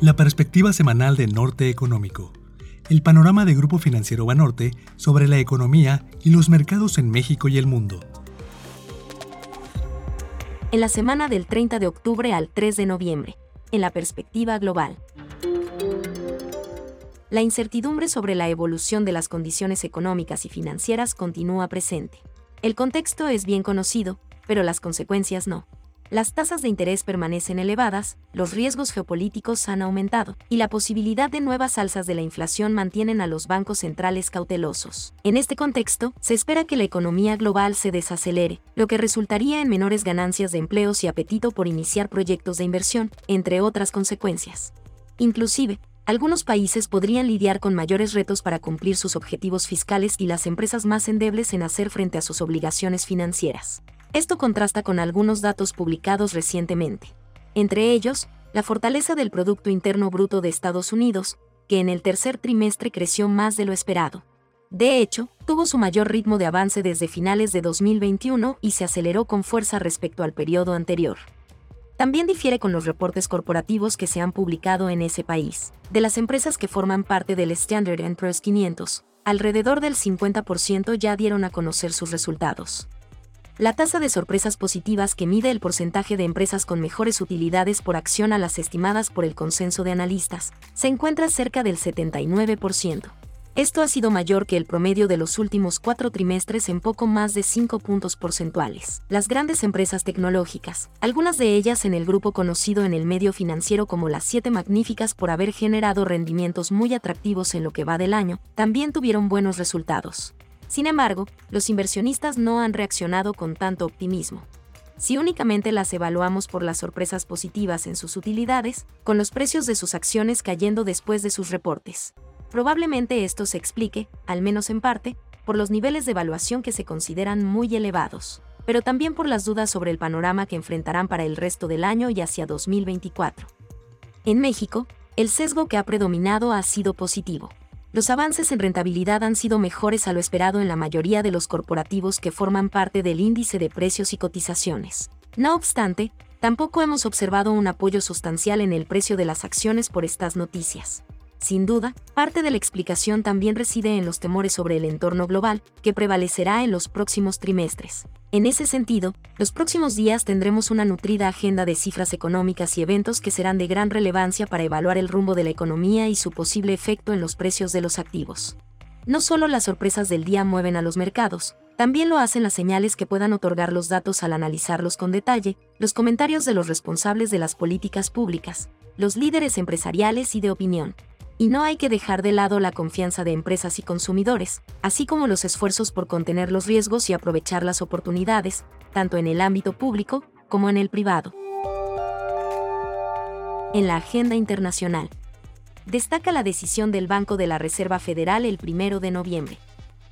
La perspectiva semanal de Norte Económico. El panorama de Grupo Financiero Banorte sobre la economía y los mercados en México y el mundo. En la semana del 30 de octubre al 3 de noviembre, en la perspectiva global. La incertidumbre sobre la evolución de las condiciones económicas y financieras continúa presente. El contexto es bien conocido, pero las consecuencias no las tasas de interés permanecen elevadas, los riesgos geopolíticos han aumentado, y la posibilidad de nuevas alzas de la inflación mantienen a los bancos centrales cautelosos. En este contexto, se espera que la economía global se desacelere, lo que resultaría en menores ganancias de empleos y apetito por iniciar proyectos de inversión, entre otras consecuencias. Inclusive, algunos países podrían lidiar con mayores retos para cumplir sus objetivos fiscales y las empresas más endebles en hacer frente a sus obligaciones financieras. Esto contrasta con algunos datos publicados recientemente. Entre ellos, la fortaleza del Producto Interno Bruto de Estados Unidos, que en el tercer trimestre creció más de lo esperado. De hecho, tuvo su mayor ritmo de avance desde finales de 2021 y se aceleró con fuerza respecto al periodo anterior. También difiere con los reportes corporativos que se han publicado en ese país. De las empresas que forman parte del Standard Poor's 500, alrededor del 50% ya dieron a conocer sus resultados. La tasa de sorpresas positivas que mide el porcentaje de empresas con mejores utilidades por acción a las estimadas por el consenso de analistas se encuentra cerca del 79%. Esto ha sido mayor que el promedio de los últimos cuatro trimestres en poco más de 5 puntos porcentuales. Las grandes empresas tecnológicas, algunas de ellas en el grupo conocido en el medio financiero como las siete magníficas por haber generado rendimientos muy atractivos en lo que va del año, también tuvieron buenos resultados. Sin embargo, los inversionistas no han reaccionado con tanto optimismo. Si únicamente las evaluamos por las sorpresas positivas en sus utilidades, con los precios de sus acciones cayendo después de sus reportes. Probablemente esto se explique, al menos en parte, por los niveles de evaluación que se consideran muy elevados, pero también por las dudas sobre el panorama que enfrentarán para el resto del año y hacia 2024. En México, el sesgo que ha predominado ha sido positivo los avances en rentabilidad han sido mejores a lo esperado en la mayoría de los corporativos que forman parte del índice de precios y cotizaciones. No obstante, tampoco hemos observado un apoyo sustancial en el precio de las acciones por estas noticias. Sin duda, parte de la explicación también reside en los temores sobre el entorno global, que prevalecerá en los próximos trimestres. En ese sentido, los próximos días tendremos una nutrida agenda de cifras económicas y eventos que serán de gran relevancia para evaluar el rumbo de la economía y su posible efecto en los precios de los activos. No solo las sorpresas del día mueven a los mercados, también lo hacen las señales que puedan otorgar los datos al analizarlos con detalle, los comentarios de los responsables de las políticas públicas, los líderes empresariales y de opinión y no hay que dejar de lado la confianza de empresas y consumidores, así como los esfuerzos por contener los riesgos y aprovechar las oportunidades, tanto en el ámbito público como en el privado. En la agenda internacional, destaca la decisión del Banco de la Reserva Federal el 1 de noviembre.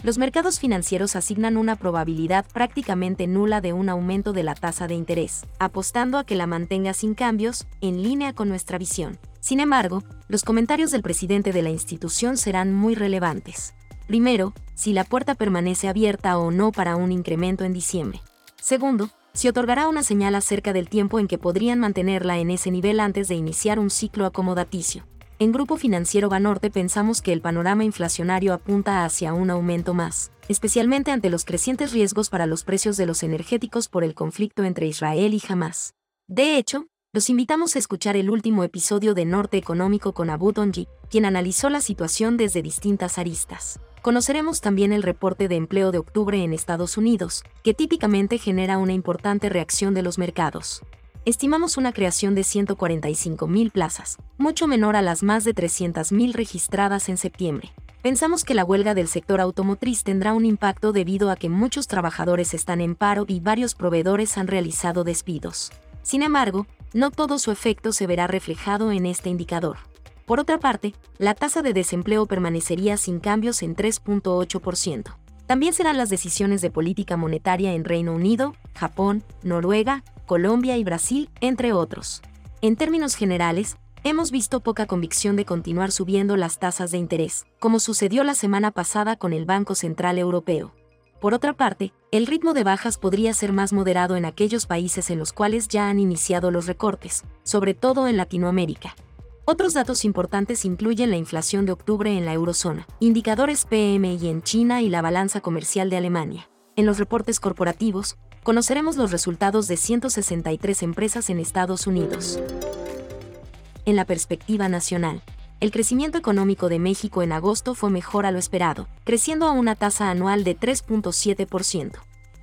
Los mercados financieros asignan una probabilidad prácticamente nula de un aumento de la tasa de interés, apostando a que la mantenga sin cambios, en línea con nuestra visión. Sin embargo, los comentarios del presidente de la institución serán muy relevantes. Primero, si la puerta permanece abierta o no para un incremento en diciembre. Segundo, si otorgará una señal acerca del tiempo en que podrían mantenerla en ese nivel antes de iniciar un ciclo acomodaticio. En Grupo Financiero Banorte pensamos que el panorama inflacionario apunta hacia un aumento más, especialmente ante los crecientes riesgos para los precios de los energéticos por el conflicto entre Israel y Hamas. De hecho, los invitamos a escuchar el último episodio de Norte Económico con Abu Donji, quien analizó la situación desde distintas aristas. Conoceremos también el reporte de empleo de octubre en Estados Unidos, que típicamente genera una importante reacción de los mercados. Estimamos una creación de 145.000 plazas, mucho menor a las más de 300.000 registradas en septiembre. Pensamos que la huelga del sector automotriz tendrá un impacto debido a que muchos trabajadores están en paro y varios proveedores han realizado despidos. Sin embargo, no todo su efecto se verá reflejado en este indicador. Por otra parte, la tasa de desempleo permanecería sin cambios en 3.8%. También serán las decisiones de política monetaria en Reino Unido, Japón, Noruega, Colombia y Brasil, entre otros. En términos generales, hemos visto poca convicción de continuar subiendo las tasas de interés, como sucedió la semana pasada con el Banco Central Europeo. Por otra parte, el ritmo de bajas podría ser más moderado en aquellos países en los cuales ya han iniciado los recortes, sobre todo en Latinoamérica. Otros datos importantes incluyen la inflación de octubre en la eurozona, indicadores PMI en China y la balanza comercial de Alemania. En los reportes corporativos, conoceremos los resultados de 163 empresas en Estados Unidos. En la perspectiva nacional, el crecimiento económico de México en agosto fue mejor a lo esperado, creciendo a una tasa anual de 3.7%.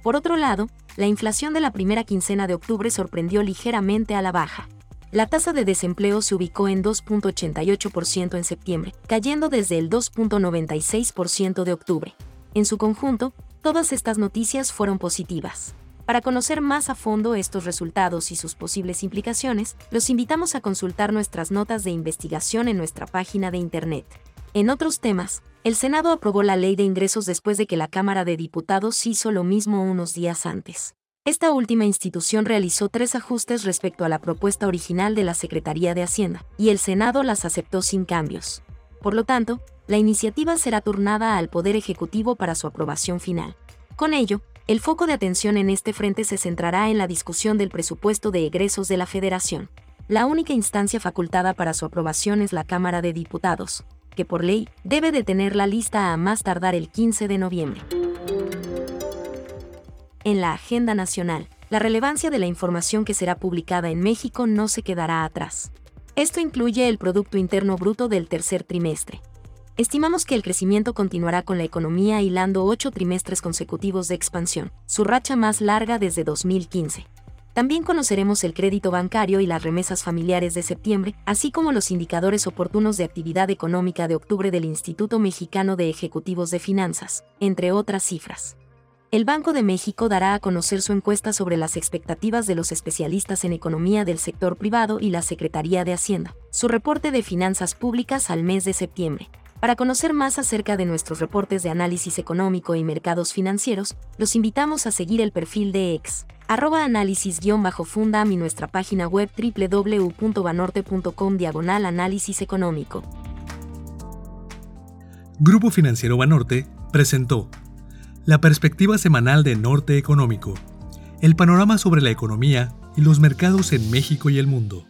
Por otro lado, la inflación de la primera quincena de octubre sorprendió ligeramente a la baja, la tasa de desempleo se ubicó en 2.88% en septiembre, cayendo desde el 2.96% de octubre. En su conjunto, todas estas noticias fueron positivas. Para conocer más a fondo estos resultados y sus posibles implicaciones, los invitamos a consultar nuestras notas de investigación en nuestra página de Internet. En otros temas, el Senado aprobó la ley de ingresos después de que la Cámara de Diputados hizo lo mismo unos días antes. Esta última institución realizó tres ajustes respecto a la propuesta original de la Secretaría de Hacienda, y el Senado las aceptó sin cambios. Por lo tanto, la iniciativa será turnada al Poder Ejecutivo para su aprobación final. Con ello, el foco de atención en este frente se centrará en la discusión del presupuesto de egresos de la Federación. La única instancia facultada para su aprobación es la Cámara de Diputados, que por ley debe de tener la lista a más tardar el 15 de noviembre en la agenda nacional, la relevancia de la información que será publicada en México no se quedará atrás. Esto incluye el Producto Interno Bruto del tercer trimestre. Estimamos que el crecimiento continuará con la economía hilando ocho trimestres consecutivos de expansión, su racha más larga desde 2015. También conoceremos el crédito bancario y las remesas familiares de septiembre, así como los indicadores oportunos de actividad económica de octubre del Instituto Mexicano de Ejecutivos de Finanzas, entre otras cifras. El Banco de México dará a conocer su encuesta sobre las expectativas de los especialistas en economía del sector privado y la Secretaría de Hacienda, su reporte de finanzas públicas al mes de septiembre. Para conocer más acerca de nuestros reportes de análisis económico y mercados financieros, los invitamos a seguir el perfil de ex, arroba análisis-fundam y nuestra página web www.banorte.com diagonal análisis económico. Grupo Financiero Banorte presentó la perspectiva semanal de Norte Económico, el panorama sobre la economía y los mercados en México y el mundo.